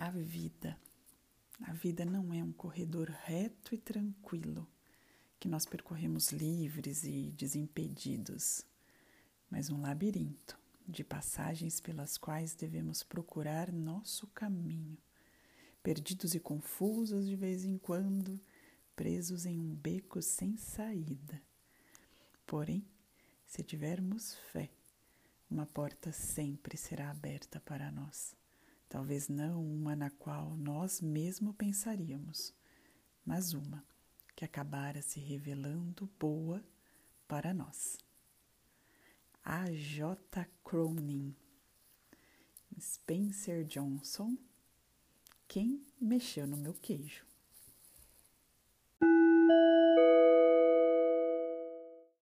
a vida. A vida não é um corredor reto e tranquilo que nós percorremos livres e desimpedidos, mas um labirinto de passagens pelas quais devemos procurar nosso caminho, perdidos e confusos de vez em quando, presos em um beco sem saída. Porém, se tivermos fé, uma porta sempre será aberta para nós. Talvez não uma na qual nós mesmo pensaríamos, mas uma que acabara se revelando boa para nós. A. J. Cronin, Spencer Johnson, quem mexeu no meu queijo.